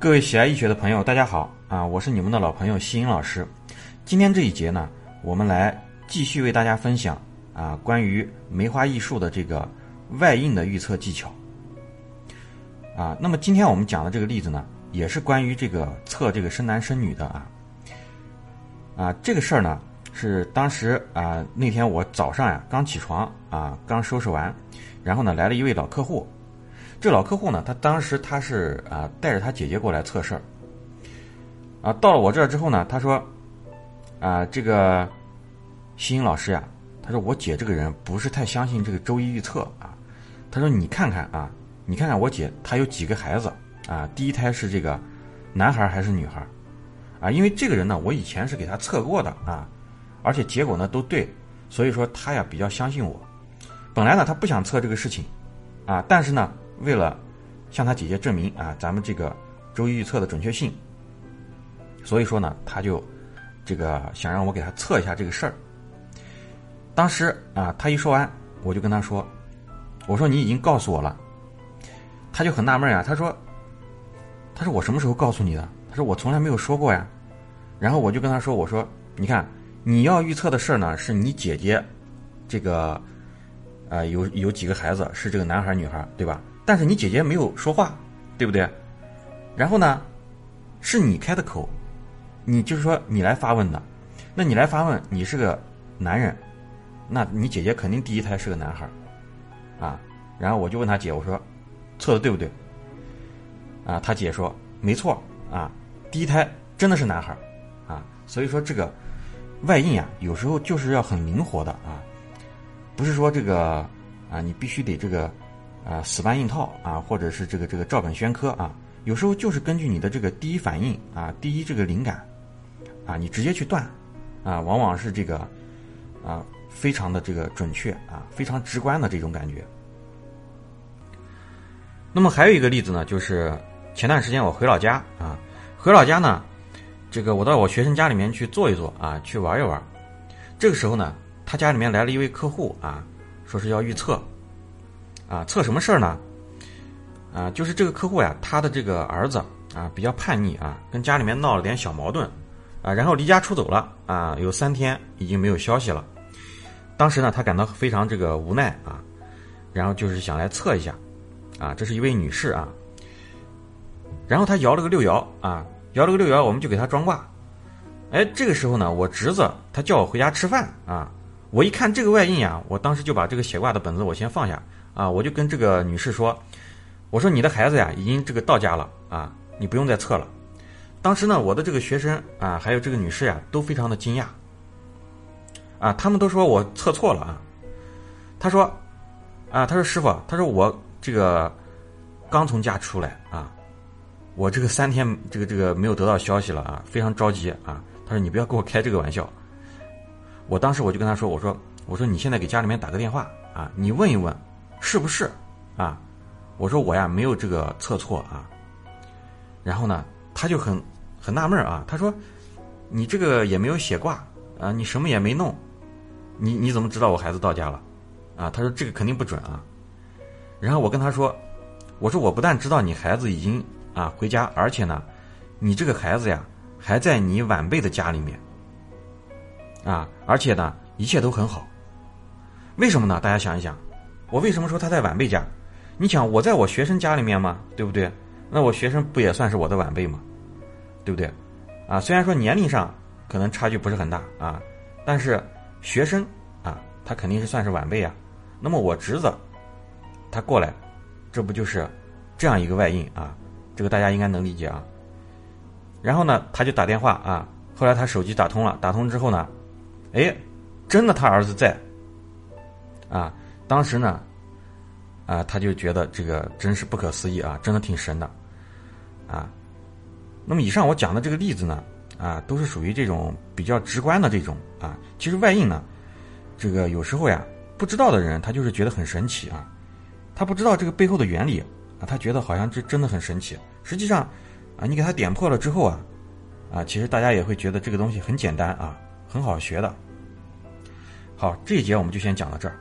各位喜爱易学的朋友，大家好啊！我是你们的老朋友西英老师。今天这一节呢，我们来继续为大家分享啊关于梅花易数的这个外印的预测技巧啊。那么今天我们讲的这个例子呢，也是关于这个测这个生男生女的啊啊这个事儿呢，是当时啊那天我早上呀刚起床啊刚收拾完，然后呢来了一位老客户。这老客户呢，他当时他是啊带着他姐姐过来测试儿，啊到了我这儿之后呢，他说，啊这个西英老师呀，他说我姐这个人不是太相信这个周易预测啊，他说你看看啊，你看看我姐她有几个孩子啊，第一胎是这个男孩还是女孩啊？因为这个人呢，我以前是给他测过的啊，而且结果呢都对，所以说他呀比较相信我。本来呢他不想测这个事情啊，但是呢。为了向他姐姐证明啊，咱们这个周易预测的准确性，所以说呢，他就这个想让我给他测一下这个事儿。当时啊，他一说完，我就跟他说：“我说你已经告诉我了。”他就很纳闷呀，他说：“他说我什么时候告诉你的？他说我从来没有说过呀。”然后我就跟他说：“我说你看，你要预测的事儿呢，是你姐姐这个啊有有几个孩子，是这个男孩女孩，对吧？”但是你姐姐没有说话，对不对？然后呢，是你开的口，你就是说你来发问的，那你来发问，你是个男人，那你姐姐肯定第一胎是个男孩啊。然后我就问他姐，我说测的对不对？啊，他姐说没错啊，第一胎真的是男孩啊。所以说这个外应啊，有时候就是要很灵活的啊，不是说这个啊，你必须得这个。啊，死搬硬套啊，或者是这个这个照本宣科啊，有时候就是根据你的这个第一反应啊，第一这个灵感啊，你直接去断啊，往往是这个啊，非常的这个准确啊，非常直观的这种感觉。那么还有一个例子呢，就是前段时间我回老家啊，回老家呢，这个我到我学生家里面去坐一坐啊，去玩一玩，这个时候呢，他家里面来了一位客户啊，说是要预测。啊，测什么事儿呢？啊，就是这个客户呀，他的这个儿子啊比较叛逆啊，跟家里面闹了点小矛盾，啊，然后离家出走了啊，有三天已经没有消息了。当时呢，他感到非常这个无奈啊，然后就是想来测一下，啊，这是一位女士啊，然后他摇了个六爻啊，摇了个六爻，我们就给他装卦。哎，这个时候呢，我侄子他叫我回家吃饭啊，我一看这个外印啊，我当时就把这个写卦的本子我先放下。啊，我就跟这个女士说：“我说你的孩子呀，已经这个到家了啊，你不用再测了。”当时呢，我的这个学生啊，还有这个女士呀，都非常的惊讶。啊，他们都说我测错了啊。他说：“啊，他说师傅，他说我这个刚从家出来啊，我这个三天这个这个没有得到消息了啊，非常着急啊。”他说：“你不要给我开这个玩笑。”我当时我就跟他说：“我说我说你现在给家里面打个电话啊，你问一问。”是不是啊？我说我呀没有这个测错啊。然后呢，他就很很纳闷啊。他说：“你这个也没有写卦啊，你什么也没弄，你你怎么知道我孩子到家了？”啊，他说这个肯定不准啊。然后我跟他说：“我说我不但知道你孩子已经啊回家，而且呢，你这个孩子呀还在你晚辈的家里面啊，而且呢一切都很好。为什么呢？大家想一想。”我为什么说他在晚辈家？你想我在我学生家里面吗？对不对？那我学生不也算是我的晚辈吗？对不对？啊，虽然说年龄上可能差距不是很大啊，但是学生啊，他肯定是算是晚辈啊。那么我侄子他过来，这不就是这样一个外应啊？这个大家应该能理解啊。然后呢，他就打电话啊，后来他手机打通了，打通之后呢，哎，真的他儿子在啊。当时呢，啊，他就觉得这个真是不可思议啊，真的挺神的，啊。那么以上我讲的这个例子呢，啊，都是属于这种比较直观的这种啊。其实外应呢，这个有时候呀，不知道的人他就是觉得很神奇啊，他不知道这个背后的原理啊，他觉得好像这真的很神奇。实际上啊，你给他点破了之后啊，啊，其实大家也会觉得这个东西很简单啊，很好学的。好，这一节我们就先讲到这儿。